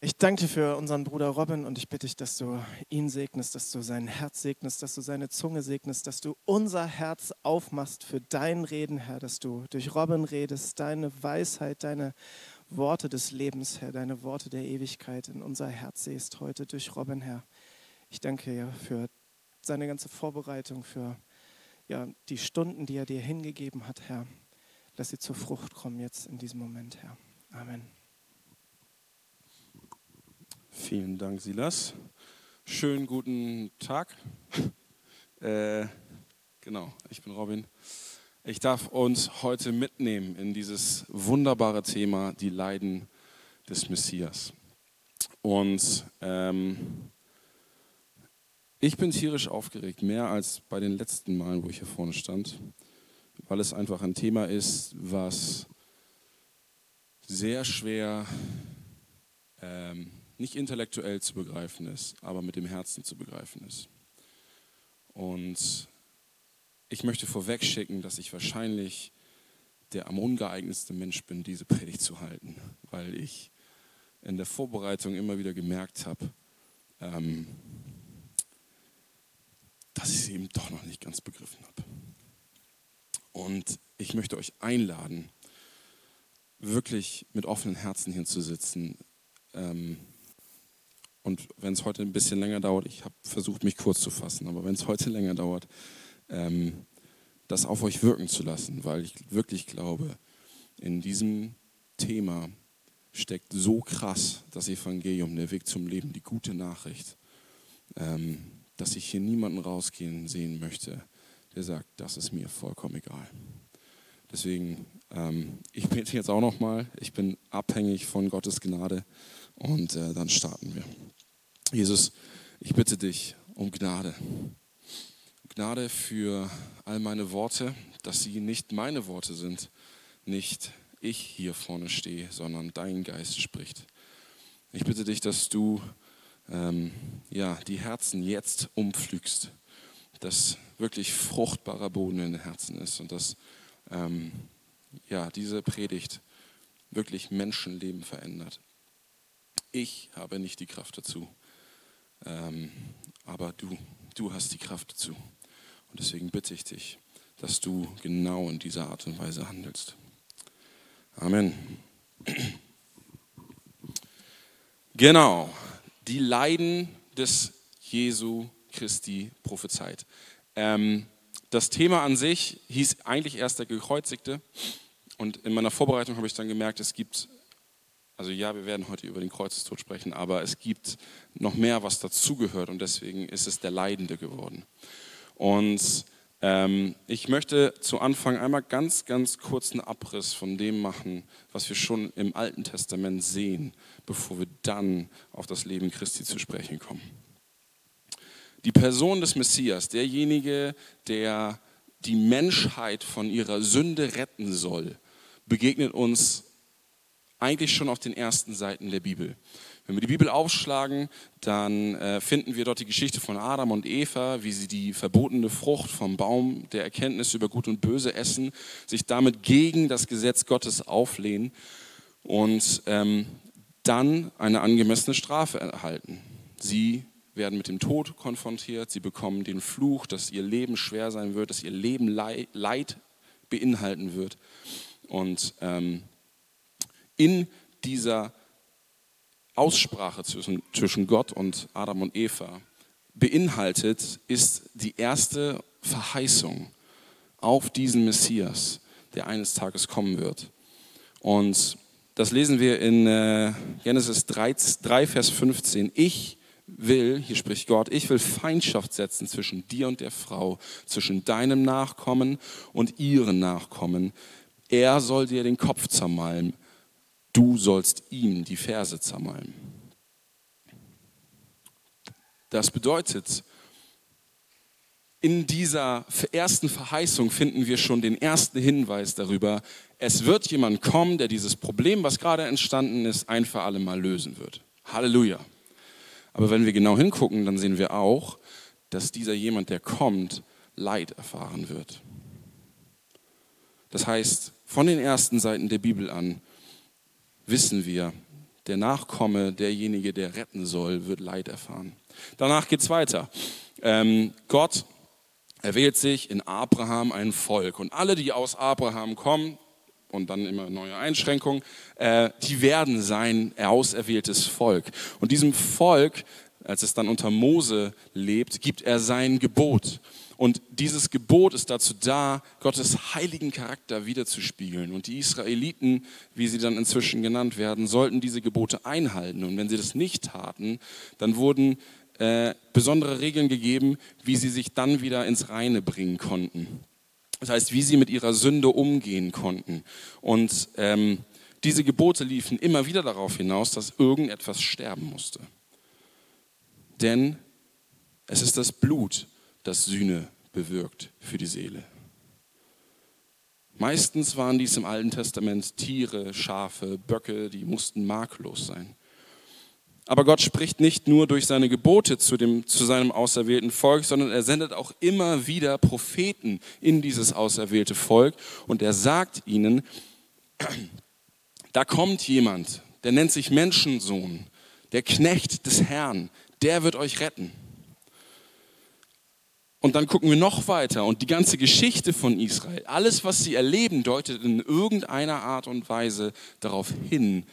Ich danke dir für unseren Bruder Robin und ich bitte dich, dass du ihn segnest, dass du sein Herz segnest, dass du seine Zunge segnest, dass du unser Herz aufmachst für dein Reden, Herr, dass du durch Robin redest, deine Weisheit, deine Worte des Lebens, Herr, deine Worte der Ewigkeit in unser Herz siehst heute durch Robin, Herr. Ich danke dir für seine ganze Vorbereitung, für ja, die Stunden, die er dir hingegeben hat, Herr. Lass sie zur Frucht kommen jetzt in diesem Moment, Herr. Amen. Vielen Dank, Silas. Schönen guten Tag. Äh, genau, ich bin Robin. Ich darf uns heute mitnehmen in dieses wunderbare Thema, die Leiden des Messias. Und ähm, ich bin tierisch aufgeregt, mehr als bei den letzten Malen, wo ich hier vorne stand, weil es einfach ein Thema ist, was sehr schwer ähm, nicht intellektuell zu begreifen ist, aber mit dem Herzen zu begreifen ist. Und ich möchte vorweg schicken, dass ich wahrscheinlich der am ungeeignetste Mensch bin, diese Predigt zu halten, weil ich in der Vorbereitung immer wieder gemerkt habe, ähm, dass ich sie eben doch noch nicht ganz begriffen habe. Und ich möchte euch einladen, wirklich mit offenen Herzen hinzusitzen. Ähm, und wenn es heute ein bisschen länger dauert, ich habe versucht, mich kurz zu fassen, aber wenn es heute länger dauert, ähm, das auf euch wirken zu lassen, weil ich wirklich glaube, in diesem Thema steckt so krass das Evangelium, der Weg zum Leben, die gute Nachricht, ähm, dass ich hier niemanden rausgehen sehen möchte, der sagt, das ist mir vollkommen egal. Deswegen, ähm, ich bete jetzt auch nochmal, ich bin abhängig von Gottes Gnade und äh, dann starten wir. Jesus, ich bitte dich um Gnade. Gnade für all meine Worte, dass sie nicht meine Worte sind, nicht ich hier vorne stehe, sondern dein Geist spricht. Ich bitte dich, dass du ähm, ja, die Herzen jetzt umpflügst, dass wirklich fruchtbarer Boden in den Herzen ist und dass ähm, ja, diese Predigt wirklich Menschenleben verändert. Ich habe nicht die Kraft dazu. Ähm, aber du, du hast die Kraft dazu. Und deswegen bitte ich dich, dass du genau in dieser Art und Weise handelst. Amen. Genau, die Leiden des Jesu Christi prophezeit. Ähm, das Thema an sich hieß eigentlich erst der Gekreuzigte. Und in meiner Vorbereitung habe ich dann gemerkt, es gibt also ja, wir werden heute über den Kreuzestod sprechen, aber es gibt noch mehr, was dazugehört und deswegen ist es der Leidende geworden. Und ähm, ich möchte zu Anfang einmal ganz, ganz kurzen Abriss von dem machen, was wir schon im Alten Testament sehen, bevor wir dann auf das Leben Christi zu sprechen kommen. Die Person des Messias, derjenige, der die Menschheit von ihrer Sünde retten soll, begegnet uns eigentlich schon auf den ersten Seiten der Bibel. Wenn wir die Bibel aufschlagen, dann äh, finden wir dort die Geschichte von Adam und Eva, wie sie die verbotene Frucht vom Baum der Erkenntnis über Gut und Böse essen, sich damit gegen das Gesetz Gottes auflehnen und ähm, dann eine angemessene Strafe erhalten. Sie werden mit dem Tod konfrontiert, sie bekommen den Fluch, dass ihr Leben schwer sein wird, dass ihr Leben Leid beinhalten wird. Und ähm, in dieser Aussprache zwischen, zwischen Gott und Adam und Eva beinhaltet, ist die erste Verheißung auf diesen Messias, der eines Tages kommen wird. Und das lesen wir in äh, Genesis 3, 3, Vers 15. Ich will, hier spricht Gott, ich will Feindschaft setzen zwischen dir und der Frau, zwischen deinem Nachkommen und ihren Nachkommen. Er soll dir den Kopf zermalmen du sollst ihm die Verse zermalmen. Das bedeutet, in dieser ersten Verheißung finden wir schon den ersten Hinweis darüber, es wird jemand kommen, der dieses Problem, was gerade entstanden ist, ein für alle Mal lösen wird. Halleluja. Aber wenn wir genau hingucken, dann sehen wir auch, dass dieser jemand, der kommt, Leid erfahren wird. Das heißt, von den ersten Seiten der Bibel an wissen wir, der Nachkomme, derjenige, der retten soll, wird Leid erfahren. Danach geht es weiter. Ähm, Gott erwählt sich in Abraham ein Volk. Und alle, die aus Abraham kommen, und dann immer neue Einschränkungen, äh, die werden sein auserwähltes Volk. Und diesem Volk, als es dann unter Mose lebt, gibt er sein Gebot. Und dieses Gebot ist dazu da, Gottes heiligen Charakter wiederzuspiegeln. Und die Israeliten, wie sie dann inzwischen genannt werden, sollten diese Gebote einhalten. Und wenn sie das nicht taten, dann wurden äh, besondere Regeln gegeben, wie sie sich dann wieder ins Reine bringen konnten. Das heißt, wie sie mit ihrer Sünde umgehen konnten. Und ähm, diese Gebote liefen immer wieder darauf hinaus, dass irgendetwas sterben musste. Denn es ist das Blut, das Sühne bewirkt für die Seele. Meistens waren dies im Alten Testament Tiere, Schafe, Böcke, die mussten makellos sein. Aber Gott spricht nicht nur durch seine Gebote zu, dem, zu seinem auserwählten Volk, sondern er sendet auch immer wieder Propheten in dieses auserwählte Volk und er sagt ihnen, da kommt jemand, der nennt sich Menschensohn, der Knecht des Herrn, der wird euch retten. Und dann gucken wir noch weiter. Und die ganze Geschichte von Israel, alles, was sie erleben, deutet in irgendeiner Art und Weise darauf hin,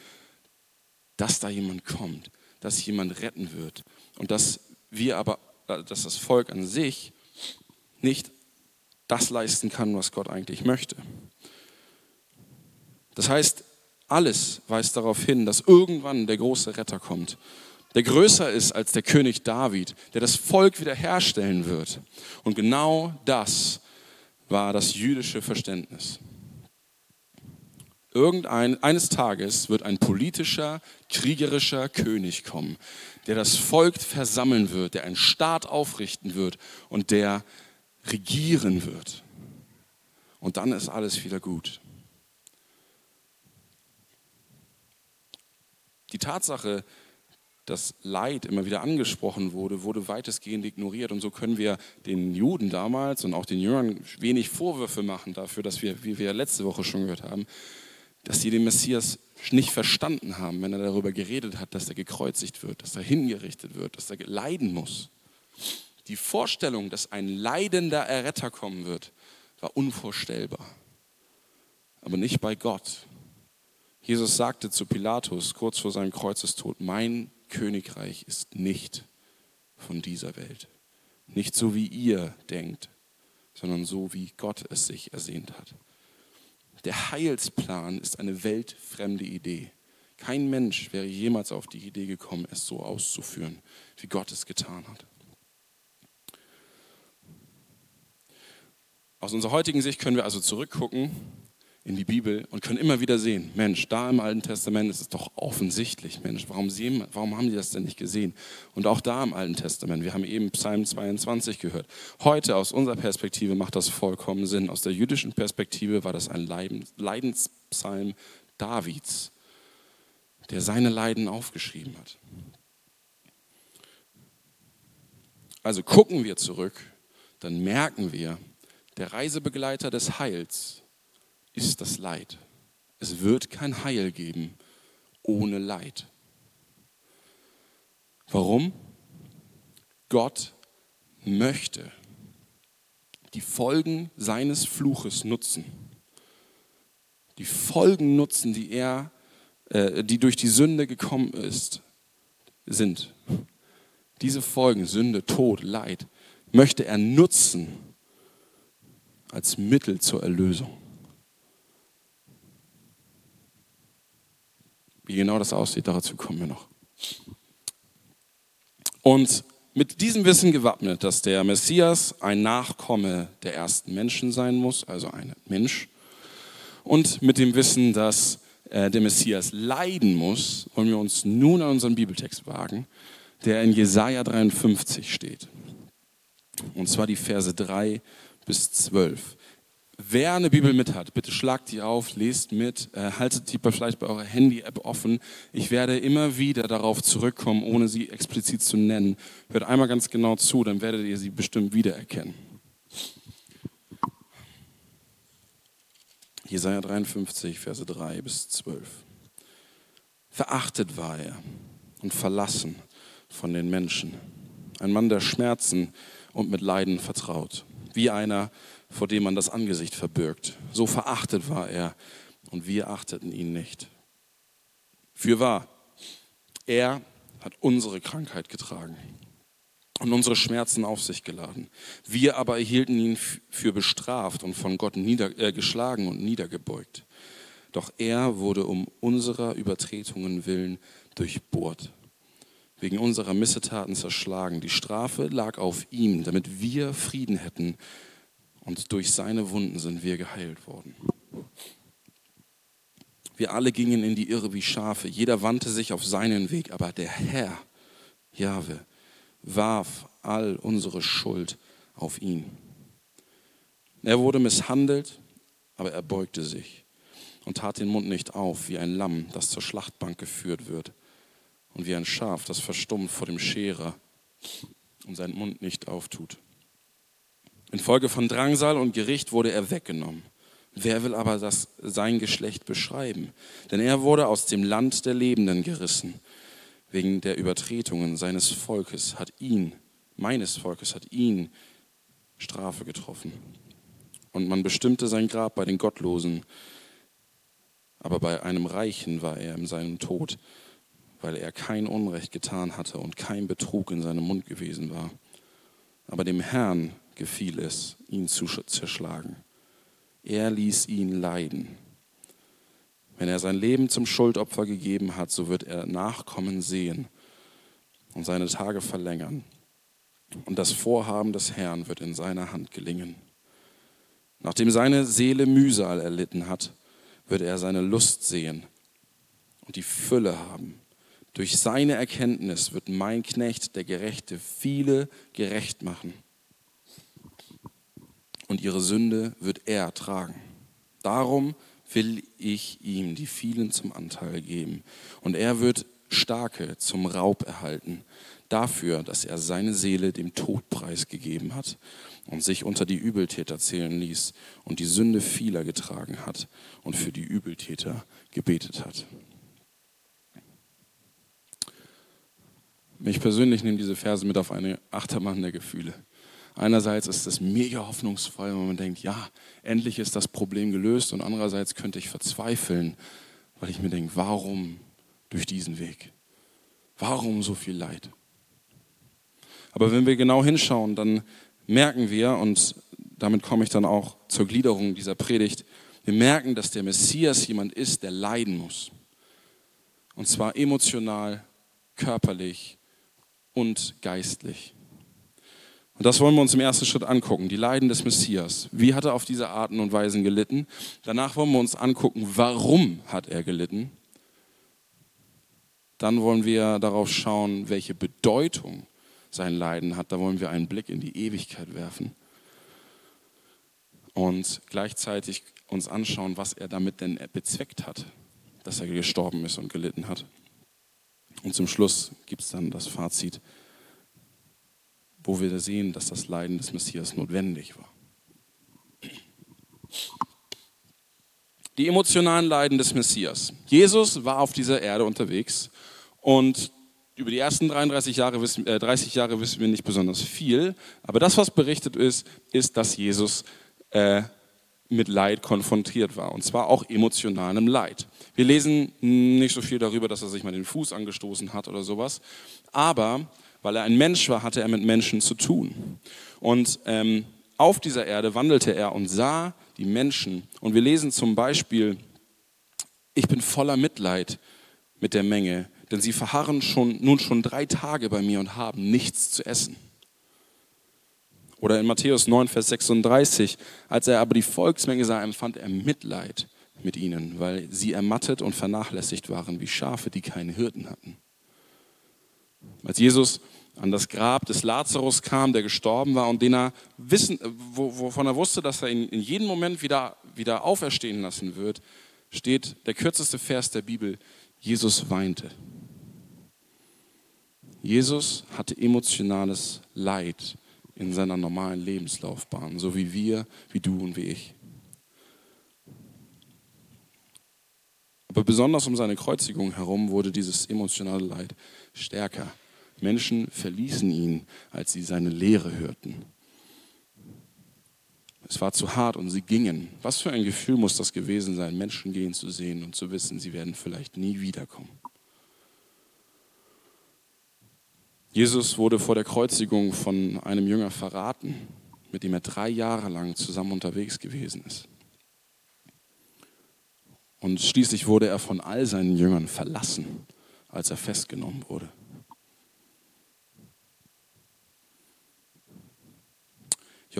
dass da jemand kommt, dass jemand retten wird. Und dass wir aber, äh, dass das Volk an sich nicht das leisten kann, was Gott eigentlich möchte. Das heißt, alles weist darauf hin, dass irgendwann der große Retter kommt der größer ist als der König David, der das Volk wiederherstellen wird. Und genau das war das jüdische Verständnis. Irgendein, eines Tages wird ein politischer, kriegerischer König kommen, der das Volk versammeln wird, der einen Staat aufrichten wird und der regieren wird. Und dann ist alles wieder gut. Die Tatsache, das Leid immer wieder angesprochen wurde, wurde weitestgehend ignoriert. Und so können wir den Juden damals und auch den Jüngern wenig Vorwürfe machen dafür, dass wir, wie wir letzte Woche schon gehört haben, dass sie den Messias nicht verstanden haben, wenn er darüber geredet hat, dass er gekreuzigt wird, dass er hingerichtet wird, dass er leiden muss. Die Vorstellung, dass ein leidender Erretter kommen wird, war unvorstellbar. Aber nicht bei Gott. Jesus sagte zu Pilatus kurz vor seinem Kreuzestod, mein Königreich ist nicht von dieser Welt. Nicht so, wie ihr denkt, sondern so, wie Gott es sich ersehnt hat. Der Heilsplan ist eine weltfremde Idee. Kein Mensch wäre jemals auf die Idee gekommen, es so auszuführen, wie Gott es getan hat. Aus unserer heutigen Sicht können wir also zurückgucken in die Bibel und können immer wieder sehen, Mensch, da im Alten Testament ist es doch offensichtlich, Mensch, warum, sie, warum haben die das denn nicht gesehen? Und auch da im Alten Testament, wir haben eben Psalm 22 gehört. Heute aus unserer Perspektive macht das vollkommen Sinn. Aus der jüdischen Perspektive war das ein Leidenspsalm Davids, der seine Leiden aufgeschrieben hat. Also gucken wir zurück, dann merken wir, der Reisebegleiter des Heils, ist das Leid. Es wird kein Heil geben ohne Leid. Warum? Gott möchte die Folgen seines Fluches nutzen. Die Folgen nutzen, die er, äh, die durch die Sünde gekommen ist, sind. Diese Folgen, Sünde, Tod, Leid, möchte er nutzen als Mittel zur Erlösung. Wie genau das aussieht, dazu kommen wir noch. Und mit diesem Wissen gewappnet, dass der Messias ein Nachkomme der ersten Menschen sein muss, also ein Mensch, und mit dem Wissen, dass äh, der Messias leiden muss, wollen wir uns nun an unseren Bibeltext wagen, der in Jesaja 53 steht. Und zwar die Verse 3 bis 12. Wer eine Bibel mit hat, bitte schlagt die auf, lest mit, äh, haltet die vielleicht bei eurer Handy-App offen. Ich werde immer wieder darauf zurückkommen, ohne sie explizit zu nennen. Hört einmal ganz genau zu, dann werdet ihr sie bestimmt wiedererkennen. Jesaja 53, Verse 3 bis 12. Verachtet war er und verlassen von den Menschen. Ein Mann der Schmerzen und mit Leiden vertraut. Wie einer, vor dem man das Angesicht verbirgt. So verachtet war er und wir achteten ihn nicht. Fürwahr, er hat unsere Krankheit getragen und unsere Schmerzen auf sich geladen. Wir aber erhielten ihn für bestraft und von Gott nieder, äh, geschlagen und niedergebeugt. Doch er wurde um unserer Übertretungen willen durchbohrt, wegen unserer Missetaten zerschlagen. Die Strafe lag auf ihm, damit wir Frieden hätten, und durch seine Wunden sind wir geheilt worden. Wir alle gingen in die Irre wie Schafe, jeder wandte sich auf seinen Weg, aber der Herr, Jahwe, warf all unsere Schuld auf ihn. Er wurde misshandelt, aber er beugte sich und tat den Mund nicht auf, wie ein Lamm, das zur Schlachtbank geführt wird, und wie ein Schaf, das verstummt vor dem Scherer und seinen Mund nicht auftut. Infolge von Drangsal und Gericht wurde er weggenommen. Wer will aber das, sein Geschlecht beschreiben? Denn er wurde aus dem Land der Lebenden gerissen. Wegen der Übertretungen seines Volkes hat ihn, meines Volkes hat ihn Strafe getroffen. Und man bestimmte sein Grab bei den Gottlosen. Aber bei einem Reichen war er in seinem Tod, weil er kein Unrecht getan hatte und kein Betrug in seinem Mund gewesen war. Aber dem Herrn gefiel es, ihn zu zerschlagen. Er ließ ihn leiden. Wenn er sein Leben zum Schuldopfer gegeben hat, so wird er Nachkommen sehen und seine Tage verlängern. Und das Vorhaben des Herrn wird in seiner Hand gelingen. Nachdem seine Seele Mühsal erlitten hat, wird er seine Lust sehen und die Fülle haben. Durch seine Erkenntnis wird mein Knecht, der Gerechte, viele gerecht machen und ihre Sünde wird er tragen. Darum will ich ihm die vielen zum Anteil geben. Und er wird Starke zum Raub erhalten, dafür, dass er seine Seele dem Tod preisgegeben hat und sich unter die Übeltäter zählen ließ und die Sünde vieler getragen hat und für die Übeltäter gebetet hat. Mich persönlich nehmen diese Verse mit auf eine Achterbahn der Gefühle. Einerseits ist es mega hoffnungsvoll, wenn man denkt, ja, endlich ist das Problem gelöst. Und andererseits könnte ich verzweifeln, weil ich mir denke, warum durch diesen Weg? Warum so viel Leid? Aber wenn wir genau hinschauen, dann merken wir, und damit komme ich dann auch zur Gliederung dieser Predigt, wir merken, dass der Messias jemand ist, der leiden muss. Und zwar emotional, körperlich und geistlich. Und das wollen wir uns im ersten Schritt angucken, die Leiden des Messias. Wie hat er auf diese Arten und Weisen gelitten? Danach wollen wir uns angucken, warum hat er gelitten? Dann wollen wir darauf schauen, welche Bedeutung sein Leiden hat. Da wollen wir einen Blick in die Ewigkeit werfen. Und gleichzeitig uns anschauen, was er damit denn bezweckt hat, dass er gestorben ist und gelitten hat. Und zum Schluss gibt es dann das Fazit, wo wir sehen, dass das Leiden des Messias notwendig war. Die emotionalen Leiden des Messias. Jesus war auf dieser Erde unterwegs und über die ersten 33 Jahre wissen, äh, 30 Jahre wissen wir nicht besonders viel, aber das, was berichtet ist, ist, dass Jesus äh, mit Leid konfrontiert war und zwar auch emotionalem Leid. Wir lesen nicht so viel darüber, dass er sich mal den Fuß angestoßen hat oder sowas, aber weil er ein Mensch war, hatte er mit Menschen zu tun. Und ähm, auf dieser Erde wandelte er und sah die Menschen. Und wir lesen zum Beispiel, ich bin voller Mitleid mit der Menge, denn sie verharren schon, nun schon drei Tage bei mir und haben nichts zu essen. Oder in Matthäus 9, Vers 36, als er aber die Volksmenge sah, empfand er Mitleid mit ihnen, weil sie ermattet und vernachlässigt waren wie Schafe, die keine Hirten hatten. Als Jesus an das Grab des Lazarus kam, der gestorben war und den er wissen, wovon er wusste, dass er ihn in jedem Moment wieder, wieder auferstehen lassen wird, steht der kürzeste Vers der Bibel, Jesus weinte. Jesus hatte emotionales Leid in seiner normalen Lebenslaufbahn, so wie wir, wie du und wie ich. Aber besonders um seine Kreuzigung herum wurde dieses emotionale Leid stärker. Menschen verließen ihn, als sie seine Lehre hörten. Es war zu hart und sie gingen. Was für ein Gefühl muss das gewesen sein, Menschen gehen zu sehen und zu wissen, sie werden vielleicht nie wiederkommen. Jesus wurde vor der Kreuzigung von einem Jünger verraten, mit dem er drei Jahre lang zusammen unterwegs gewesen ist. Und schließlich wurde er von all seinen Jüngern verlassen, als er festgenommen wurde.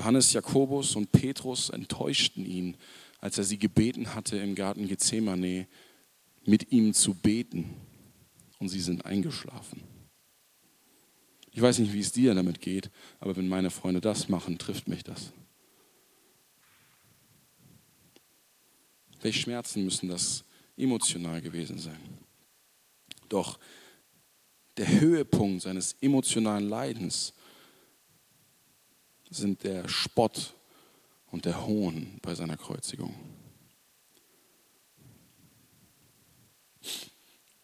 Johannes, Jakobus und Petrus enttäuschten ihn, als er sie gebeten hatte, im Garten Gethsemane mit ihm zu beten. Und sie sind eingeschlafen. Ich weiß nicht, wie es dir damit geht, aber wenn meine Freunde das machen, trifft mich das. Welche Schmerzen müssen das emotional gewesen sein? Doch der Höhepunkt seines emotionalen Leidens sind der Spott und der Hohn bei seiner Kreuzigung.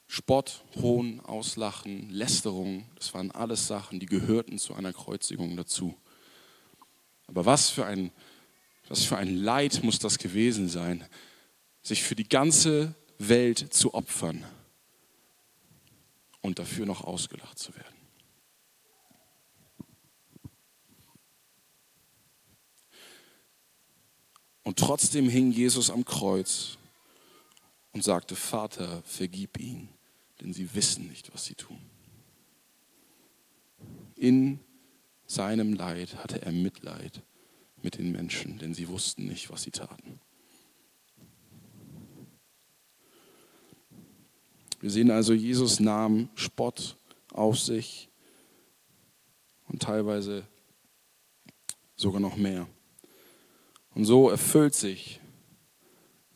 Spott, Hohn, Auslachen, Lästerung, das waren alles Sachen, die gehörten zu einer Kreuzigung dazu. Aber was für ein, was für ein Leid muss das gewesen sein, sich für die ganze Welt zu opfern und dafür noch ausgelacht zu werden. Und trotzdem hing Jesus am Kreuz und sagte, Vater, vergib ihnen, denn sie wissen nicht, was sie tun. In seinem Leid hatte er Mitleid mit den Menschen, denn sie wussten nicht, was sie taten. Wir sehen also, Jesus nahm Spott auf sich und teilweise sogar noch mehr. Und so erfüllt sich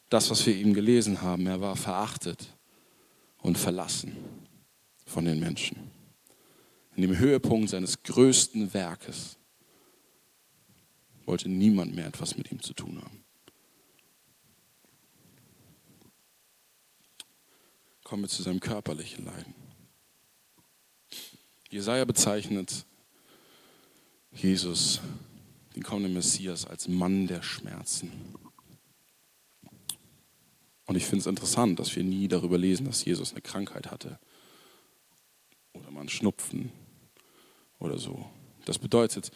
das, was wir ihm gelesen haben. Er war verachtet und verlassen von den Menschen. In dem Höhepunkt seines größten Werkes wollte niemand mehr etwas mit ihm zu tun haben. Kommen wir zu seinem körperlichen Leiden. Jesaja bezeichnet Jesus den kommenden Messias als Mann der Schmerzen. Und ich finde es interessant, dass wir nie darüber lesen, dass Jesus eine Krankheit hatte oder einen Schnupfen oder so. Das bedeutet,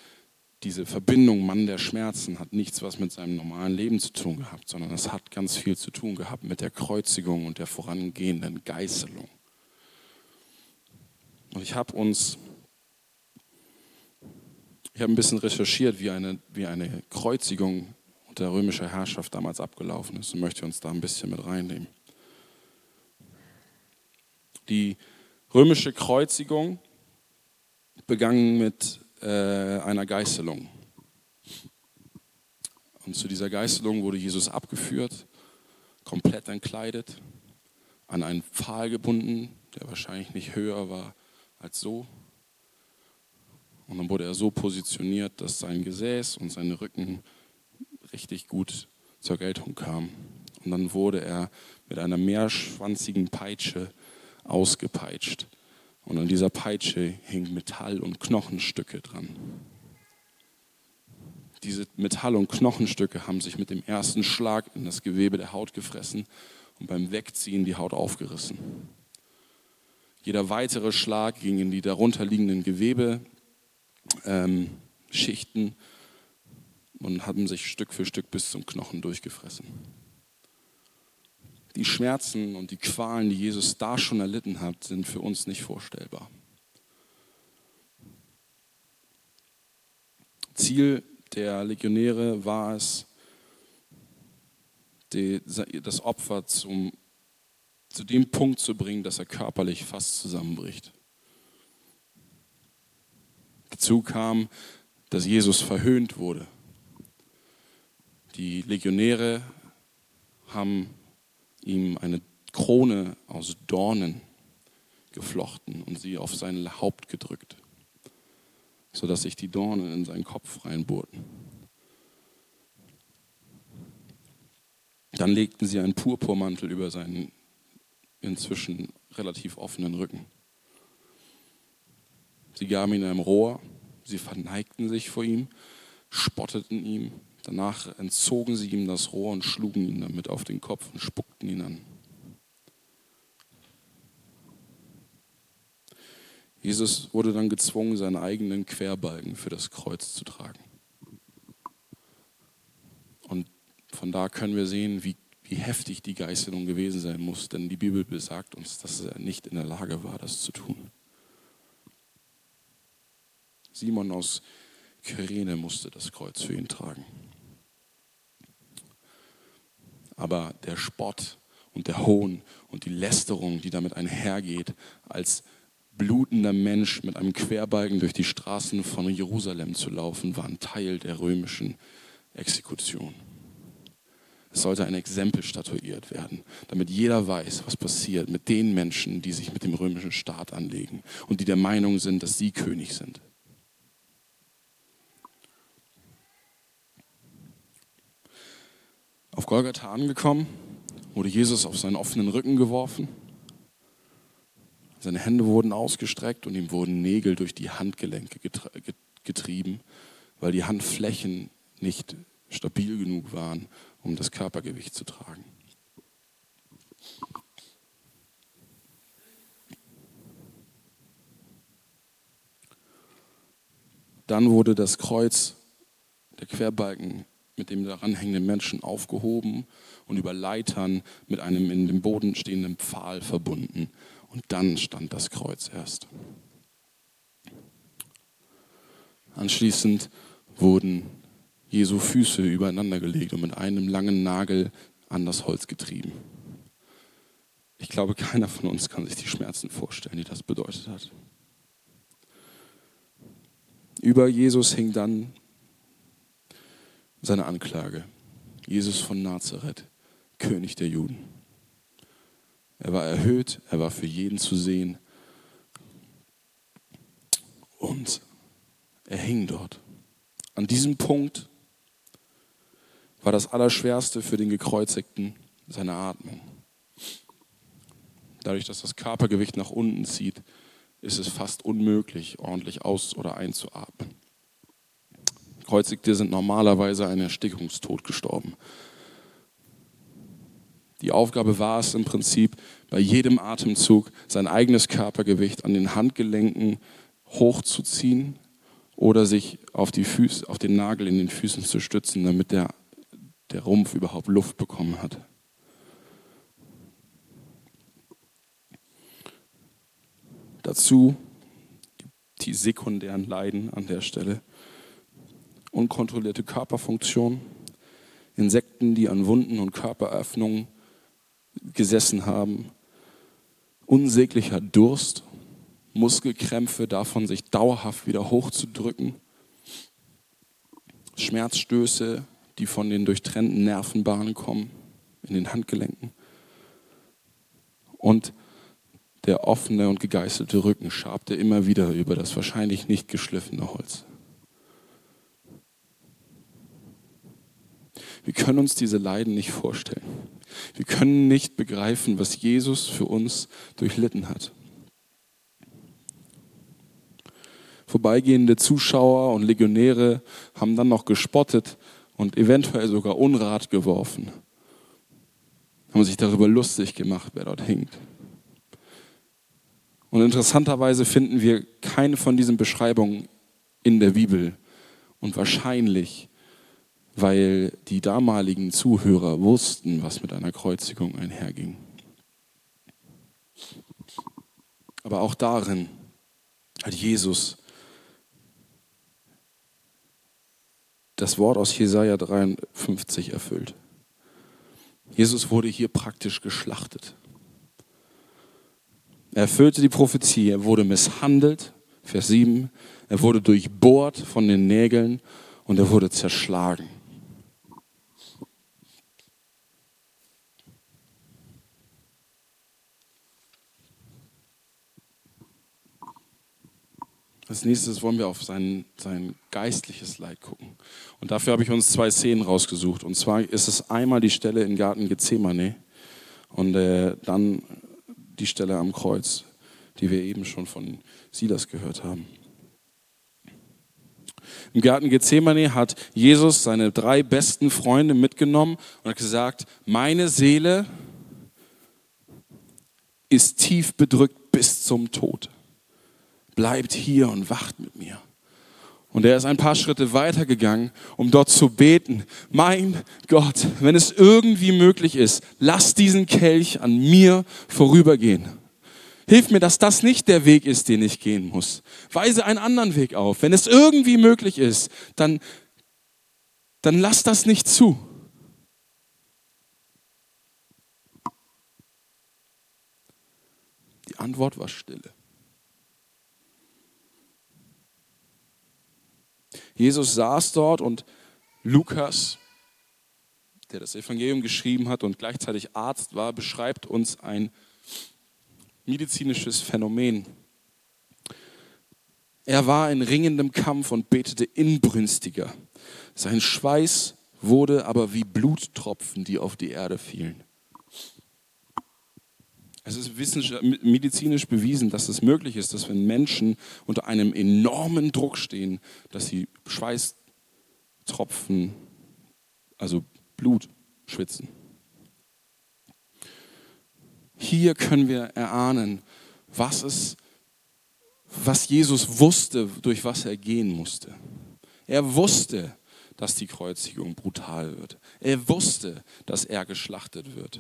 diese Verbindung Mann der Schmerzen hat nichts, was mit seinem normalen Leben zu tun gehabt, sondern es hat ganz viel zu tun gehabt mit der Kreuzigung und der vorangehenden Geißelung. Und ich habe uns ich habe ein bisschen recherchiert, wie eine, wie eine Kreuzigung unter römischer Herrschaft damals abgelaufen ist und möchte uns da ein bisschen mit reinnehmen. Die römische Kreuzigung begann mit äh, einer Geißelung. Und zu dieser Geißelung wurde Jesus abgeführt, komplett entkleidet, an einen Pfahl gebunden, der wahrscheinlich nicht höher war als so. Und dann wurde er so positioniert, dass sein Gesäß und sein Rücken richtig gut zur Geltung kamen. Und dann wurde er mit einer mehrschwanzigen Peitsche ausgepeitscht. Und an dieser Peitsche hing Metall- und Knochenstücke dran. Diese Metall- und Knochenstücke haben sich mit dem ersten Schlag in das Gewebe der Haut gefressen und beim Wegziehen die Haut aufgerissen. Jeder weitere Schlag ging in die darunterliegenden Gewebe ähm, Schichten und haben sich Stück für Stück bis zum Knochen durchgefressen. Die Schmerzen und die Qualen, die Jesus da schon erlitten hat, sind für uns nicht vorstellbar. Ziel der Legionäre war es, die, das Opfer zum, zu dem Punkt zu bringen, dass er körperlich fast zusammenbricht. Dazu kam, dass Jesus verhöhnt wurde. Die Legionäre haben ihm eine Krone aus Dornen geflochten und sie auf sein Haupt gedrückt, sodass sich die Dornen in seinen Kopf reinbohrten. Dann legten sie einen Purpurmantel über seinen inzwischen relativ offenen Rücken. Sie gaben ihm ein Rohr, sie verneigten sich vor ihm, spotteten ihm, danach entzogen sie ihm das Rohr und schlugen ihn damit auf den Kopf und spuckten ihn an. Jesus wurde dann gezwungen, seinen eigenen Querbalken für das Kreuz zu tragen. Und von da können wir sehen, wie, wie heftig die Geißelung gewesen sein muss, denn die Bibel besagt uns, dass er nicht in der Lage war, das zu tun. Simon aus Kyrene musste das Kreuz für ihn tragen. Aber der Spott und der Hohn und die Lästerung, die damit einhergeht, als blutender Mensch mit einem Querbalken durch die Straßen von Jerusalem zu laufen, war ein Teil der römischen Exekution. Es sollte ein Exempel statuiert werden, damit jeder weiß, was passiert mit den Menschen, die sich mit dem römischen Staat anlegen und die der Meinung sind, dass sie König sind. Auf Golgatha angekommen, wurde Jesus auf seinen offenen Rücken geworfen seine Hände wurden ausgestreckt und ihm wurden Nägel durch die Handgelenke getrieben, weil die Handflächen nicht stabil genug waren, um das Körpergewicht zu tragen. Dann wurde das Kreuz, der Querbalken mit dem daran hängenden Menschen aufgehoben und über Leitern mit einem in dem Boden stehenden Pfahl verbunden. Und dann stand das Kreuz erst. Anschließend wurden Jesu Füße übereinander gelegt und mit einem langen Nagel an das Holz getrieben. Ich glaube, keiner von uns kann sich die Schmerzen vorstellen, die das bedeutet hat. Über Jesus hing dann seine Anklage. Jesus von Nazareth, König der Juden. Er war erhöht, er war für jeden zu sehen. Und er hing dort. An diesem Punkt war das Allerschwerste für den Gekreuzigten seine Atmung. Dadurch, dass das Körpergewicht nach unten zieht, ist es fast unmöglich, ordentlich aus- oder einzuatmen. Gekreuzigte sind normalerweise einen Erstickungstod gestorben. Die Aufgabe war es im Prinzip, bei jedem Atemzug sein eigenes Körpergewicht an den Handgelenken hochzuziehen oder sich auf, die Füße, auf den Nagel in den Füßen zu stützen, damit der, der Rumpf überhaupt Luft bekommen hat. Dazu die sekundären Leiden an der Stelle. Unkontrollierte Körperfunktion, Insekten, die an Wunden und Körperöffnungen gesessen haben. Unsäglicher Durst, Muskelkrämpfe davon, sich dauerhaft wieder hochzudrücken. Schmerzstöße, die von den durchtrennten Nervenbahnen kommen, in den Handgelenken. Und der offene und gegeißelte Rücken schabte immer wieder über das wahrscheinlich nicht geschliffene Holz. Wir können uns diese Leiden nicht vorstellen. Wir können nicht begreifen, was Jesus für uns durchlitten hat. Vorbeigehende Zuschauer und Legionäre haben dann noch gespottet und eventuell sogar Unrat geworfen. Haben sich darüber lustig gemacht, wer dort hinkt. Und interessanterweise finden wir keine von diesen Beschreibungen in der Bibel. Und wahrscheinlich weil die damaligen Zuhörer wussten, was mit einer Kreuzigung einherging. Aber auch darin hat Jesus das Wort aus Jesaja 53 erfüllt. Jesus wurde hier praktisch geschlachtet. Er erfüllte die Prophezie, er wurde misshandelt, Vers 7, er wurde durchbohrt von den Nägeln und er wurde zerschlagen. Als nächstes wollen wir auf sein, sein geistliches Leid gucken. Und dafür habe ich uns zwei Szenen rausgesucht. Und zwar ist es einmal die Stelle im Garten Gethsemane und äh, dann die Stelle am Kreuz, die wir eben schon von Silas gehört haben. Im Garten Gethsemane hat Jesus seine drei besten Freunde mitgenommen und hat gesagt, meine Seele ist tief bedrückt bis zum Tod. Bleibt hier und wacht mit mir. Und er ist ein paar Schritte weiter gegangen, um dort zu beten. Mein Gott, wenn es irgendwie möglich ist, lass diesen Kelch an mir vorübergehen. Hilf mir, dass das nicht der Weg ist, den ich gehen muss. Weise einen anderen Weg auf. Wenn es irgendwie möglich ist, dann, dann lass das nicht zu. Die Antwort war Stille. Jesus saß dort und Lukas, der das Evangelium geschrieben hat und gleichzeitig Arzt war, beschreibt uns ein medizinisches Phänomen. Er war in ringendem Kampf und betete inbrünstiger. Sein Schweiß wurde aber wie Bluttropfen, die auf die Erde fielen. Es ist medizinisch bewiesen, dass es möglich ist, dass wenn Menschen unter einem enormen Druck stehen, dass sie Schweißtropfen, also Blut schwitzen. Hier können wir erahnen, was es, was Jesus wusste, durch was er gehen musste. Er wusste, dass die Kreuzigung brutal wird. Er wusste, dass er geschlachtet wird.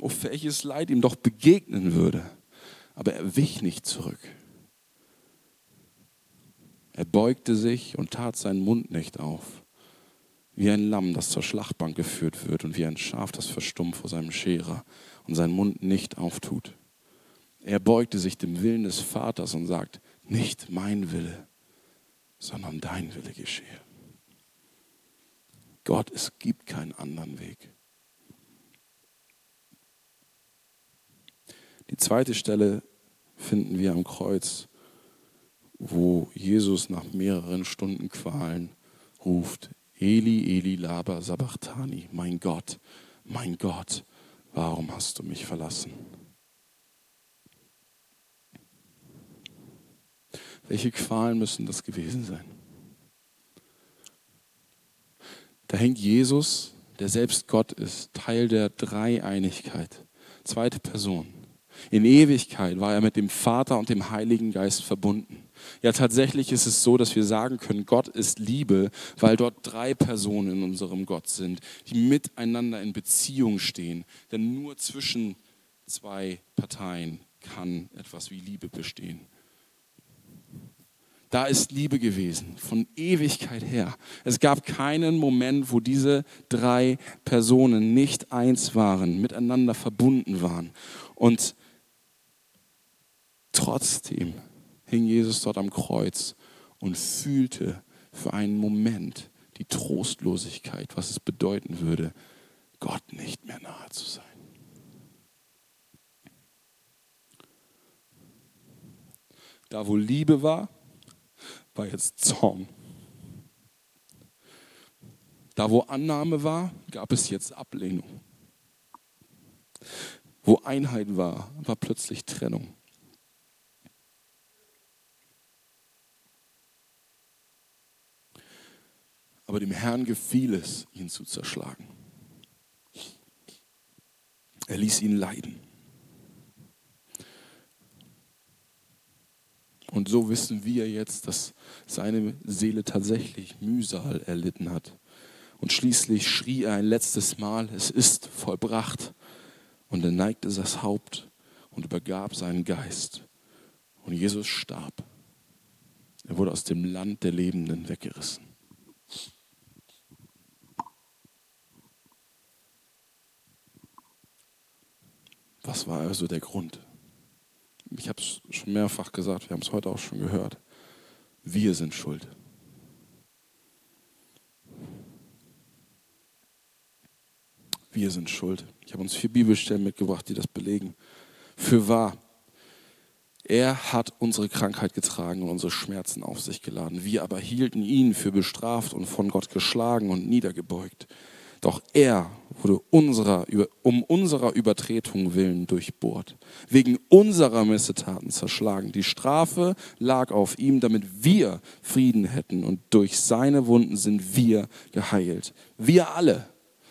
Auf welches Leid ihm doch begegnen würde. Aber er wich nicht zurück. Er beugte sich und tat seinen Mund nicht auf wie ein Lamm, das zur Schlachtbank geführt wird und wie ein Schaf, das verstummt vor seinem Scherer und seinen Mund nicht auftut. Er beugte sich dem Willen des Vaters und sagt, nicht mein Wille, sondern dein Wille geschehe. Gott, es gibt keinen anderen Weg. Die zweite Stelle finden wir am Kreuz, wo Jesus nach mehreren Stunden Qualen ruft, Eli, Eli, Laba, Sabachthani, mein Gott, mein Gott, warum hast du mich verlassen? Welche Qualen müssen das gewesen sein? Da hängt Jesus, der selbst Gott ist, Teil der Dreieinigkeit, zweite Person. In Ewigkeit war er mit dem Vater und dem Heiligen Geist verbunden. Ja, tatsächlich ist es so, dass wir sagen können, Gott ist Liebe, weil dort drei Personen in unserem Gott sind, die miteinander in Beziehung stehen. Denn nur zwischen zwei Parteien kann etwas wie Liebe bestehen. Da ist Liebe gewesen, von Ewigkeit her. Es gab keinen Moment, wo diese drei Personen nicht eins waren, miteinander verbunden waren. Und trotzdem hing Jesus dort am Kreuz und fühlte für einen Moment die Trostlosigkeit, was es bedeuten würde, Gott nicht mehr nahe zu sein. Da, wo Liebe war, war jetzt Zorn. Da, wo Annahme war, gab es jetzt Ablehnung. Wo Einheit war, war plötzlich Trennung. Aber dem Herrn gefiel es, ihn zu zerschlagen. Er ließ ihn leiden. Und so wissen wir jetzt, dass seine Seele tatsächlich Mühsal erlitten hat. Und schließlich schrie er ein letztes Mal, es ist vollbracht. Und er neigte das Haupt und übergab seinen Geist. Und Jesus starb. Er wurde aus dem Land der Lebenden weggerissen. Was war also der Grund? Ich habe es schon mehrfach gesagt, wir haben es heute auch schon gehört. Wir sind schuld. Wir sind schuld. Ich habe uns vier Bibelstellen mitgebracht, die das belegen. Für wahr. Er hat unsere Krankheit getragen und unsere Schmerzen auf sich geladen. Wir aber hielten ihn für bestraft und von Gott geschlagen und niedergebeugt. Doch er wurde unserer, um unserer Übertretung willen durchbohrt, wegen unserer Missetaten zerschlagen. Die Strafe lag auf ihm, damit wir Frieden hätten und durch seine Wunden sind wir geheilt. Wir alle,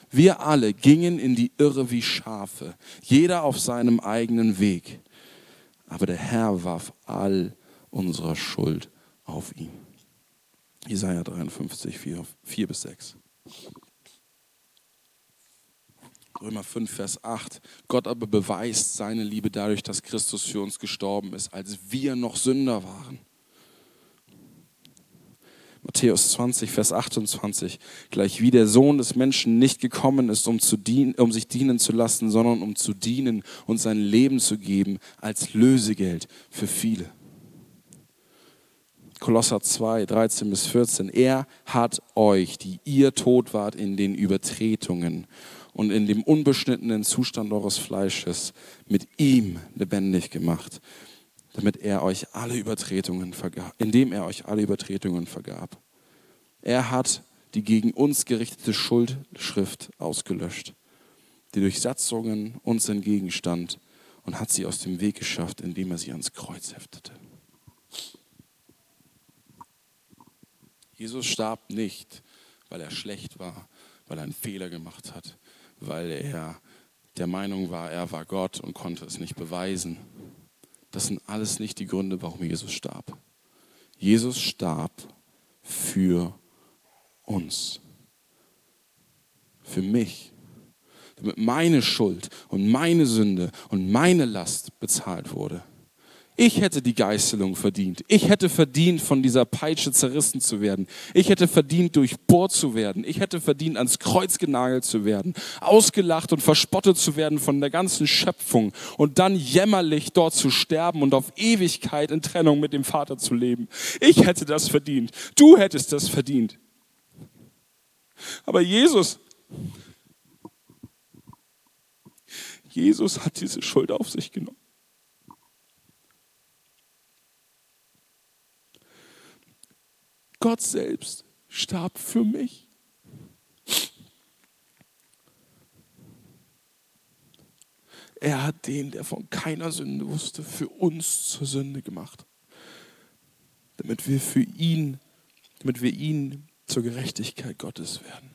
wir alle gingen in die Irre wie Schafe, jeder auf seinem eigenen Weg. Aber der Herr warf all unserer Schuld auf ihn. Jesaja 53, 4, 4 bis 6. Römer 5, Vers 8. Gott aber beweist seine Liebe dadurch, dass Christus für uns gestorben ist, als wir noch Sünder waren. Matthäus 20, Vers 28. Gleich wie der Sohn des Menschen nicht gekommen ist, um, zu dienen, um sich dienen zu lassen, sondern um zu dienen und sein Leben zu geben als Lösegeld für viele. Kolosser 2, 13 bis 14. Er hat euch, die ihr tot wart in den Übertretungen und in dem unbeschnittenen Zustand eures Fleisches mit ihm lebendig gemacht, damit er euch alle Übertretungen vergab, indem er euch alle Übertretungen vergab. Er hat die gegen uns gerichtete Schuldschrift ausgelöscht, die durch Satzungen uns entgegenstand und hat sie aus dem Weg geschafft, indem er sie ans Kreuz heftete. Jesus starb nicht, weil er schlecht war, weil er einen Fehler gemacht hat, weil er der Meinung war, er war Gott und konnte es nicht beweisen. Das sind alles nicht die Gründe, warum Jesus starb. Jesus starb für uns, für mich, damit meine Schuld und meine Sünde und meine Last bezahlt wurde. Ich hätte die Geißelung verdient. Ich hätte verdient, von dieser Peitsche zerrissen zu werden. Ich hätte verdient, durchbohrt zu werden. Ich hätte verdient, ans Kreuz genagelt zu werden, ausgelacht und verspottet zu werden von der ganzen Schöpfung und dann jämmerlich dort zu sterben und auf Ewigkeit in Trennung mit dem Vater zu leben. Ich hätte das verdient. Du hättest das verdient. Aber Jesus, Jesus hat diese Schuld auf sich genommen. Gott selbst starb für mich. Er hat den, der von keiner Sünde wusste, für uns zur Sünde gemacht, damit wir für ihn, damit wir ihn zur Gerechtigkeit Gottes werden.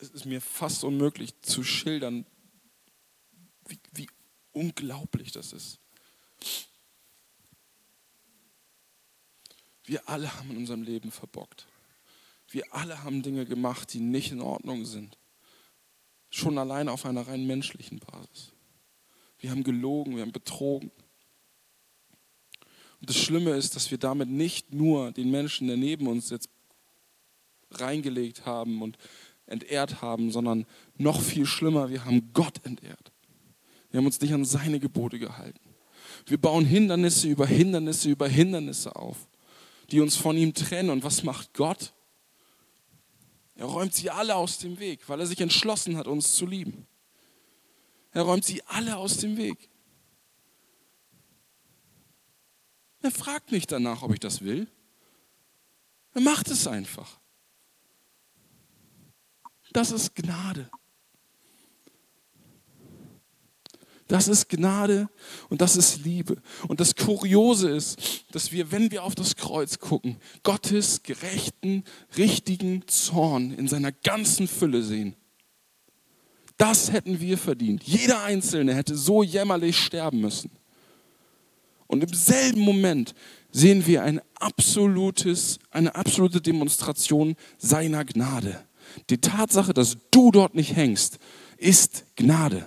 Es ist mir fast unmöglich zu schildern, wie, wie unglaublich das ist. Wir alle haben in unserem Leben verbockt. Wir alle haben Dinge gemacht, die nicht in Ordnung sind. Schon allein auf einer rein menschlichen Basis. Wir haben gelogen, wir haben betrogen. Und das Schlimme ist, dass wir damit nicht nur den Menschen, der neben uns jetzt reingelegt haben und entehrt haben, sondern noch viel schlimmer, wir haben Gott entehrt. Wir haben uns nicht an seine Gebote gehalten. Wir bauen Hindernisse über Hindernisse über Hindernisse auf, die uns von ihm trennen. Und was macht Gott? Er räumt sie alle aus dem Weg, weil er sich entschlossen hat, uns zu lieben. Er räumt sie alle aus dem Weg. Er fragt nicht danach, ob ich das will. Er macht es einfach. Das ist Gnade. Das ist Gnade und das ist Liebe. Und das Kuriose ist, dass wir, wenn wir auf das Kreuz gucken, Gottes gerechten, richtigen Zorn in seiner ganzen Fülle sehen. Das hätten wir verdient. Jeder Einzelne hätte so jämmerlich sterben müssen. Und im selben Moment sehen wir ein absolutes, eine absolute Demonstration seiner Gnade. Die Tatsache, dass du dort nicht hängst, ist Gnade.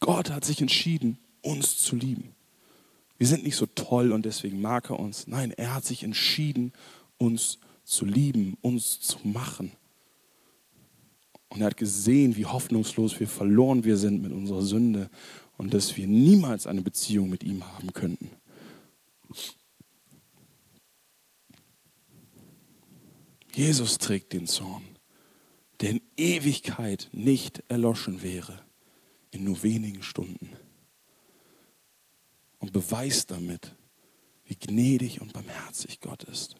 Gott hat sich entschieden, uns zu lieben. Wir sind nicht so toll und deswegen mag er uns. Nein, er hat sich entschieden, uns zu lieben, uns zu machen. Und er hat gesehen, wie hoffnungslos wir verloren wir sind mit unserer Sünde und dass wir niemals eine Beziehung mit ihm haben könnten. Jesus trägt den Zorn, der in Ewigkeit nicht erloschen wäre in nur wenigen Stunden und beweist damit, wie gnädig und barmherzig Gott ist.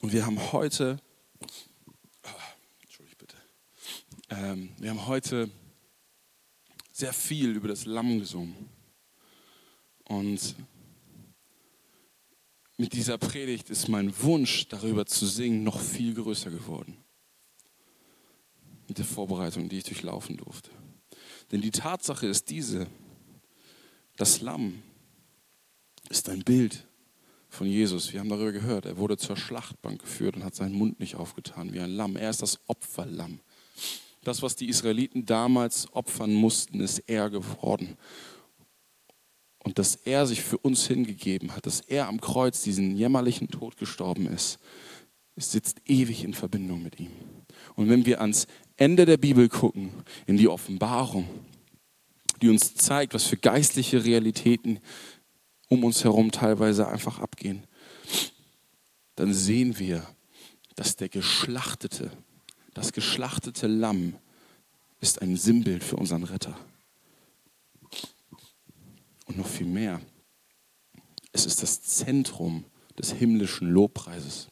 Und wir haben heute, oh, entschuldige bitte, ähm, wir haben heute sehr viel über das Lamm gesungen. Und mit dieser Predigt ist mein Wunsch, darüber zu singen, noch viel größer geworden. Mit der Vorbereitung, die ich durchlaufen durfte. Denn die Tatsache ist diese, das Lamm ist ein Bild von Jesus. Wir haben darüber gehört, er wurde zur Schlachtbank geführt und hat seinen Mund nicht aufgetan wie ein Lamm. Er ist das Opferlamm. Das, was die Israeliten damals opfern mussten, ist er geworden. Und dass er sich für uns hingegeben hat, dass er am Kreuz diesen jämmerlichen Tod gestorben ist, sitzt ewig in Verbindung mit ihm. Und wenn wir ans Ende der Bibel gucken, in die Offenbarung, die uns zeigt, was für geistliche Realitäten um uns herum teilweise einfach abgehen, dann sehen wir, dass der geschlachtete, das geschlachtete Lamm ist ein Sinnbild für unseren Retter. Und noch viel mehr, es ist das Zentrum des himmlischen Lobpreises.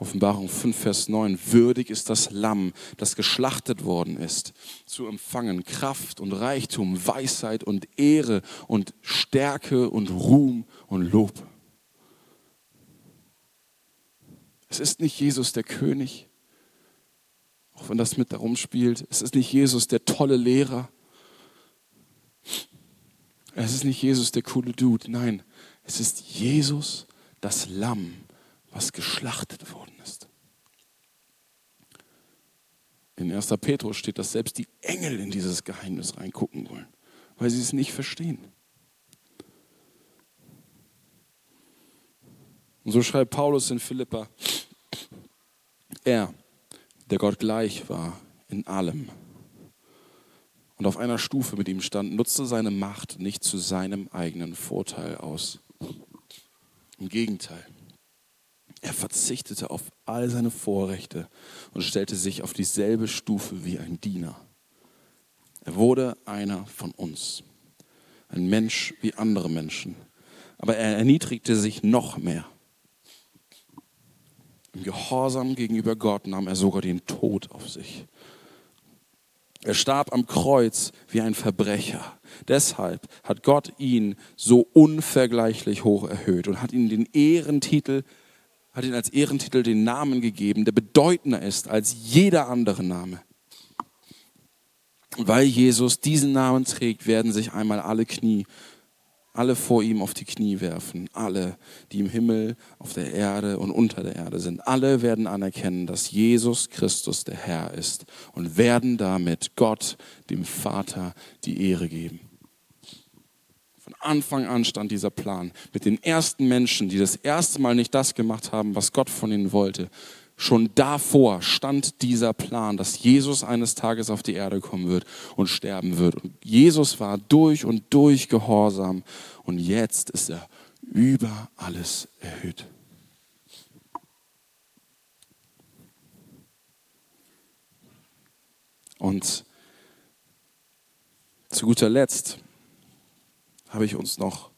Offenbarung 5, Vers 9. Würdig ist das Lamm, das geschlachtet worden ist, zu empfangen Kraft und Reichtum, Weisheit und Ehre und Stärke und Ruhm und Lob. Es ist nicht Jesus der König, auch wenn das mit darum spielt. Es ist nicht Jesus der tolle Lehrer. Es ist nicht Jesus der coole Dude. Nein, es ist Jesus, das Lamm, was geschlachtet worden ist. In 1. Petrus steht, dass selbst die Engel in dieses Geheimnis reingucken wollen, weil sie es nicht verstehen. Und so schreibt Paulus in Philippa, er, der Gott gleich war in allem und auf einer Stufe mit ihm stand, nutzte seine Macht nicht zu seinem eigenen Vorteil aus. Im Gegenteil, er verzichtete auf all seine Vorrechte und stellte sich auf dieselbe Stufe wie ein Diener. Er wurde einer von uns, ein Mensch wie andere Menschen, aber er erniedrigte sich noch mehr. Im Gehorsam gegenüber Gott nahm er sogar den Tod auf sich. Er starb am Kreuz wie ein Verbrecher. Deshalb hat Gott ihn so unvergleichlich hoch erhöht und hat ihm den Ehrentitel, hat ihn als Ehrentitel den Namen gegeben, der bedeutender ist als jeder andere Name. Und weil Jesus diesen Namen trägt, werden sich einmal alle Knie alle vor ihm auf die Knie werfen, alle, die im Himmel, auf der Erde und unter der Erde sind. Alle werden anerkennen, dass Jesus Christus der Herr ist und werden damit Gott, dem Vater, die Ehre geben. Anfang an stand dieser Plan mit den ersten Menschen, die das erste Mal nicht das gemacht haben, was Gott von ihnen wollte, Schon davor stand dieser Plan, dass Jesus eines Tages auf die Erde kommen wird und sterben wird. Und Jesus war durch und durch gehorsam und jetzt ist er über alles erhöht. Und zu guter Letzt habe ich uns noch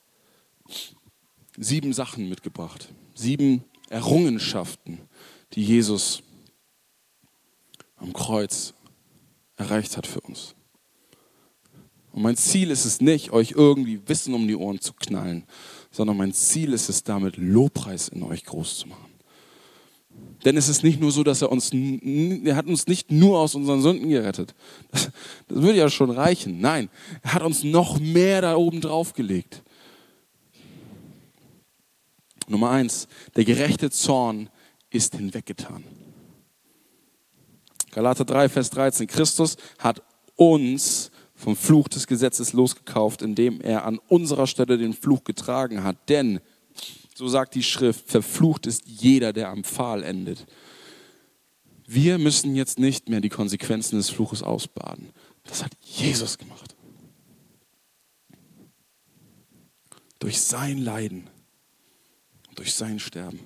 sieben Sachen mitgebracht, sieben Errungenschaften, die Jesus am Kreuz erreicht hat für uns. Und mein Ziel ist es nicht, euch irgendwie Wissen um die Ohren zu knallen, sondern mein Ziel ist es, damit Lobpreis in euch groß zu machen. Denn es ist nicht nur so, dass er uns, er hat uns nicht nur aus unseren Sünden gerettet. Das, das würde ja schon reichen. Nein, er hat uns noch mehr da oben drauf gelegt. Nummer eins, der gerechte Zorn ist hinweggetan. Galater 3, Vers 13. Christus hat uns vom Fluch des Gesetzes losgekauft, indem er an unserer Stelle den Fluch getragen hat. Denn, so sagt die Schrift, verflucht ist jeder, der am Pfahl endet. Wir müssen jetzt nicht mehr die Konsequenzen des Fluches ausbaden. Das hat Jesus gemacht. Durch sein Leiden durch sein Sterben.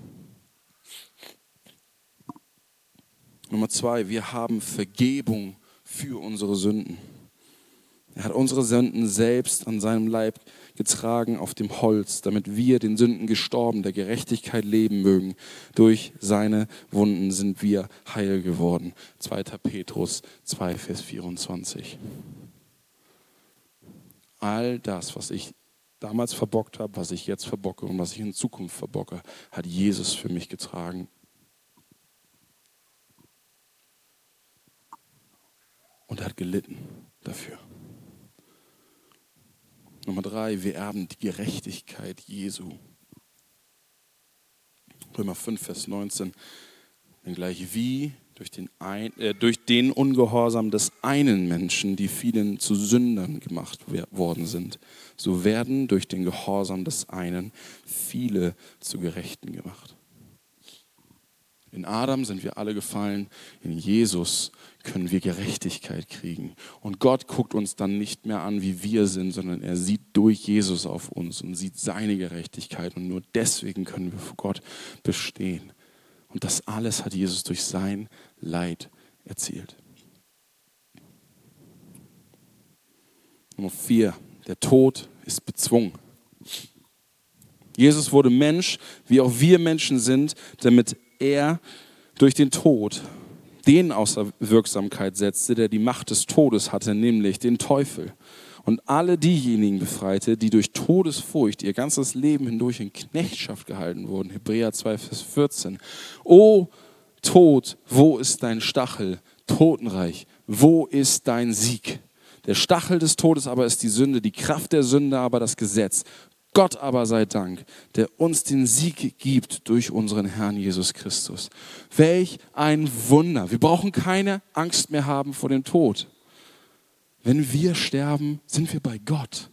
Nummer zwei, wir haben Vergebung für unsere Sünden. Er hat unsere Sünden selbst an seinem Leib getragen auf dem Holz, damit wir den Sünden gestorben, der Gerechtigkeit leben mögen. Durch seine Wunden sind wir heil geworden. 2. Petrus 2, Vers 24. All das, was ich damals verbockt habe, was ich jetzt verbocke und was ich in Zukunft verbocke, hat Jesus für mich getragen. Und er hat gelitten dafür. Nummer drei, wir erben die Gerechtigkeit Jesu. Römer 5, Vers 19. Denn gleich wie durch den, ein, äh, durch den Ungehorsam des einen Menschen die vielen zu Sündern gemacht worden sind, so werden durch den Gehorsam des einen viele zu Gerechten gemacht. In Adam sind wir alle gefallen, in Jesus können wir Gerechtigkeit kriegen. Und Gott guckt uns dann nicht mehr an, wie wir sind, sondern er sieht durch Jesus auf uns und sieht seine Gerechtigkeit. Und nur deswegen können wir vor Gott bestehen. Und das alles hat Jesus durch sein Leid erzielt. Nummer vier, der Tod ist bezwungen. Jesus wurde Mensch, wie auch wir Menschen sind, damit er durch den Tod den außer Wirksamkeit setzte, der die Macht des Todes hatte, nämlich den Teufel. Und alle diejenigen befreite, die durch Todesfurcht ihr ganzes Leben hindurch in Knechtschaft gehalten wurden. Hebräer 2, Vers 14. O Tod, wo ist dein Stachel? Totenreich, wo ist dein Sieg? Der Stachel des Todes aber ist die Sünde, die Kraft der Sünde aber das Gesetz. Gott aber sei Dank, der uns den Sieg gibt durch unseren Herrn Jesus Christus. Welch ein Wunder. Wir brauchen keine Angst mehr haben vor dem Tod. Wenn wir sterben, sind wir bei Gott.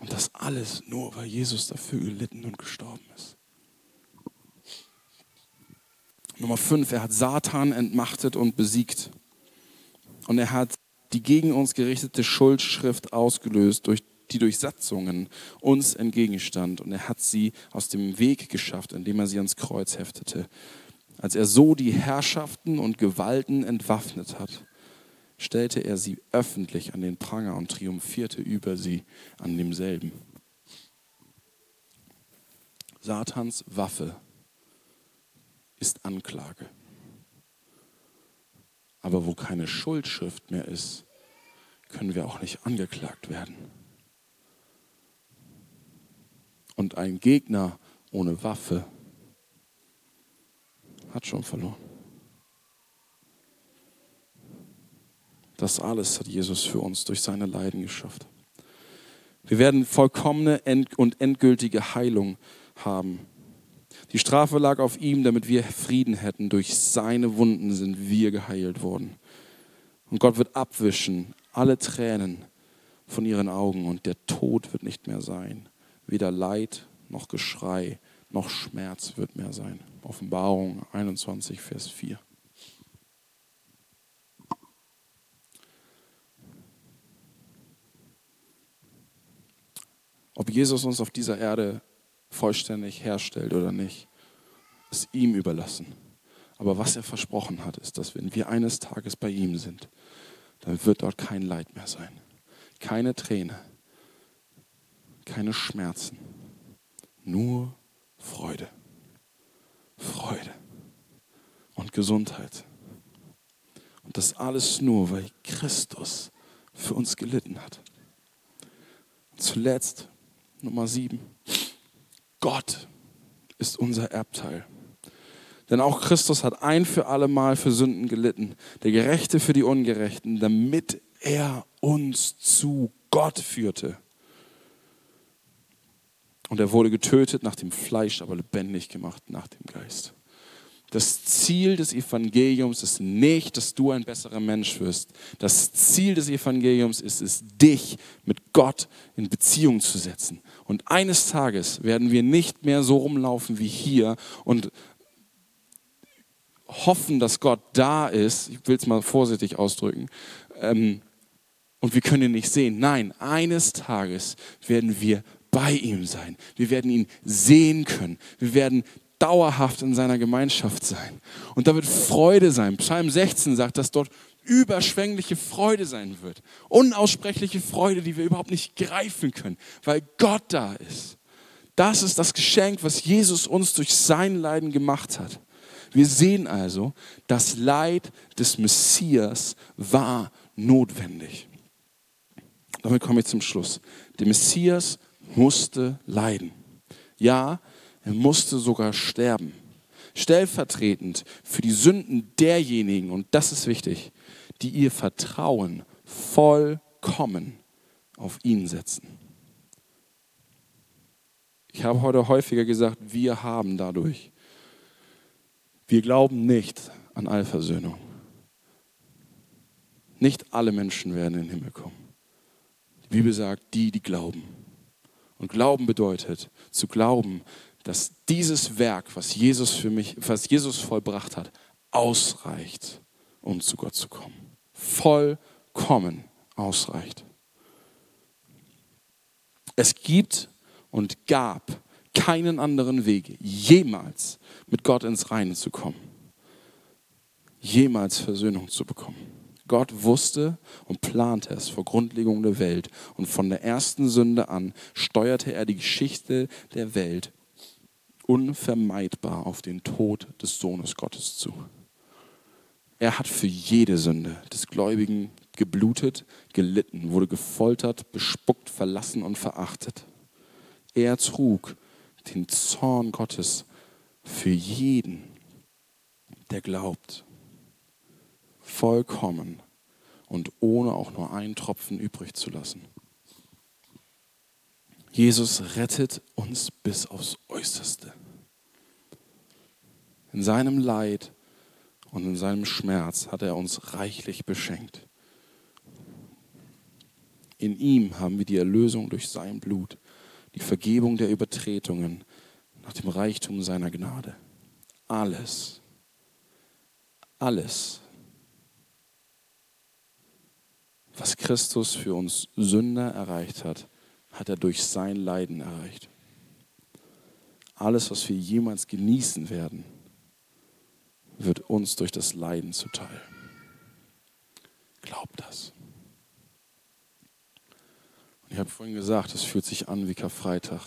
Und das alles nur, weil Jesus dafür gelitten und gestorben ist. Nummer fünf, er hat Satan entmachtet und besiegt. Und er hat die gegen uns gerichtete Schuldschrift ausgelöst, durch die durch Satzungen uns entgegenstand. Und er hat sie aus dem Weg geschafft, indem er sie ans Kreuz heftete. Als er so die Herrschaften und Gewalten entwaffnet hat, stellte er sie öffentlich an den Pranger und triumphierte über sie an demselben. Satans Waffe ist Anklage. Aber wo keine Schuldschrift mehr ist, können wir auch nicht angeklagt werden. Und ein Gegner ohne Waffe hat schon verloren. Das alles hat Jesus für uns durch seine Leiden geschafft. Wir werden vollkommene und endgültige Heilung haben. Die Strafe lag auf ihm, damit wir Frieden hätten. Durch seine Wunden sind wir geheilt worden. Und Gott wird abwischen alle Tränen von ihren Augen und der Tod wird nicht mehr sein. Weder Leid noch Geschrei noch Schmerz wird mehr sein. Offenbarung 21, Vers 4. Ob Jesus uns auf dieser Erde vollständig herstellt oder nicht, ist ihm überlassen. Aber was er versprochen hat, ist, dass wenn wir eines Tages bei ihm sind, dann wird dort kein Leid mehr sein. Keine Träne, keine Schmerzen, nur Freude. Freude und Gesundheit. Und das alles nur, weil Christus für uns gelitten hat. Und zuletzt, Nummer sieben, Gott ist unser Erbteil. Denn auch Christus hat ein für alle Mal für Sünden gelitten, der Gerechte für die Ungerechten, damit er uns zu Gott führte. Und er wurde getötet nach dem Fleisch, aber lebendig gemacht nach dem Geist. Das Ziel des Evangeliums ist nicht, dass du ein besserer Mensch wirst. Das Ziel des Evangeliums ist es, dich mit Gott in Beziehung zu setzen. Und eines Tages werden wir nicht mehr so rumlaufen wie hier und hoffen, dass Gott da ist, ich will es mal vorsichtig ausdrücken, ähm, und wir können ihn nicht sehen. Nein, eines Tages werden wir bei ihm sein. Wir werden ihn sehen können. Wir werden dauerhaft in seiner Gemeinschaft sein. Und da wird Freude sein. Psalm 16 sagt, dass dort überschwängliche Freude sein wird. Unaussprechliche Freude, die wir überhaupt nicht greifen können, weil Gott da ist. Das ist das Geschenk, was Jesus uns durch sein Leiden gemacht hat. Wir sehen also, das Leid des Messias war notwendig. Damit komme ich zum Schluss. Der Messias musste leiden. Ja, er musste sogar sterben. Stellvertretend für die Sünden derjenigen, und das ist wichtig, die ihr Vertrauen vollkommen auf ihn setzen. Ich habe heute häufiger gesagt, wir haben dadurch. Wir glauben nicht an Allversöhnung. Nicht alle Menschen werden in den Himmel kommen. Die Bibel sagt, die, die glauben. Und Glauben bedeutet, zu glauben, dass dieses Werk, was Jesus für mich, was Jesus vollbracht hat, ausreicht, um zu Gott zu kommen. Vollkommen ausreicht. Es gibt und gab keinen anderen Weg, jemals mit Gott ins Reine zu kommen. Jemals Versöhnung zu bekommen. Gott wusste und plante es vor Grundlegung der Welt. Und von der ersten Sünde an steuerte er die Geschichte der Welt unvermeidbar auf den Tod des Sohnes Gottes zu. Er hat für jede Sünde des Gläubigen geblutet, gelitten, wurde gefoltert, bespuckt, verlassen und verachtet. Er trug den Zorn Gottes für jeden, der glaubt vollkommen und ohne auch nur einen Tropfen übrig zu lassen. Jesus rettet uns bis aufs Äußerste. In seinem Leid und in seinem Schmerz hat er uns reichlich beschenkt. In ihm haben wir die Erlösung durch sein Blut, die Vergebung der Übertretungen nach dem Reichtum seiner Gnade. Alles, alles Was Christus für uns Sünder erreicht hat, hat er durch sein Leiden erreicht. Alles, was wir jemals genießen werden, wird uns durch das Leiden zuteil. Glaub das. Und ich habe vorhin gesagt, es fühlt sich an wie Karfreitag.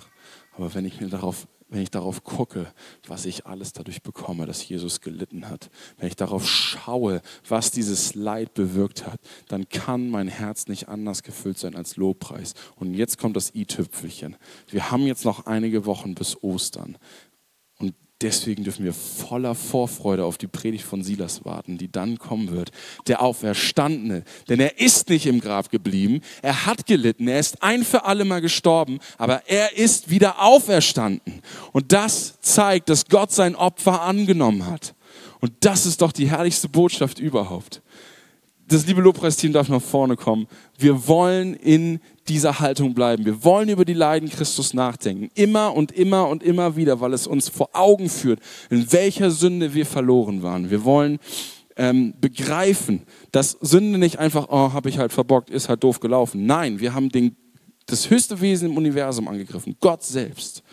Aber wenn ich mir darauf wenn ich darauf gucke, was ich alles dadurch bekomme, dass Jesus gelitten hat, wenn ich darauf schaue, was dieses Leid bewirkt hat, dann kann mein Herz nicht anders gefüllt sein als Lobpreis. Und jetzt kommt das i-Tüpfelchen. Wir haben jetzt noch einige Wochen bis Ostern. Deswegen dürfen wir voller Vorfreude auf die Predigt von Silas warten, die dann kommen wird. Der Auferstandene. Denn er ist nicht im Grab geblieben. Er hat gelitten. Er ist ein für alle Mal gestorben. Aber er ist wieder auferstanden. Und das zeigt, dass Gott sein Opfer angenommen hat. Und das ist doch die herrlichste Botschaft überhaupt. Das liebe Lobpreisteam darf nach vorne kommen. Wir wollen in dieser Haltung bleiben. Wir wollen über die Leiden Christus nachdenken. Immer und immer und immer wieder, weil es uns vor Augen führt, in welcher Sünde wir verloren waren. Wir wollen ähm, begreifen, dass Sünde nicht einfach, oh, habe ich halt verbockt, ist halt doof gelaufen. Nein, wir haben den, das höchste Wesen im Universum angegriffen, Gott selbst.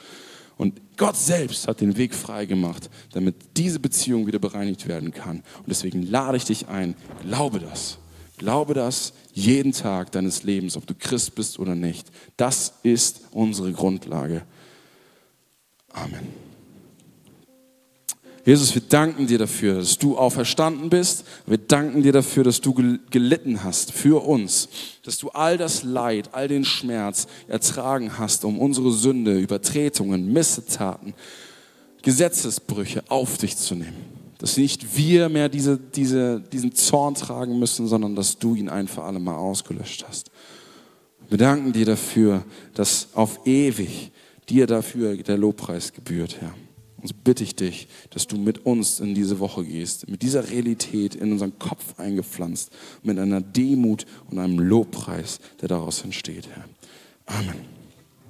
Und Gott selbst hat den Weg frei gemacht, damit diese Beziehung wieder bereinigt werden kann. Und deswegen lade ich dich ein, glaube das. Glaube das jeden Tag deines Lebens, ob du Christ bist oder nicht. Das ist unsere Grundlage. Amen. Jesus, wir danken dir dafür, dass du auferstanden bist. Wir danken dir dafür, dass du gelitten hast für uns, dass du all das Leid, all den Schmerz ertragen hast, um unsere Sünde, Übertretungen, Missetaten, Gesetzesbrüche auf dich zu nehmen. Dass nicht wir mehr diese, diese, diesen Zorn tragen müssen, sondern dass du ihn ein für alle Mal ausgelöscht hast. Wir danken dir dafür, dass auf ewig dir dafür der Lobpreis gebührt, Herr. Und so bitte ich dich, dass du mit uns in diese Woche gehst, mit dieser Realität in unseren Kopf eingepflanzt, mit einer Demut und einem Lobpreis, der daraus entsteht, Herr. Amen.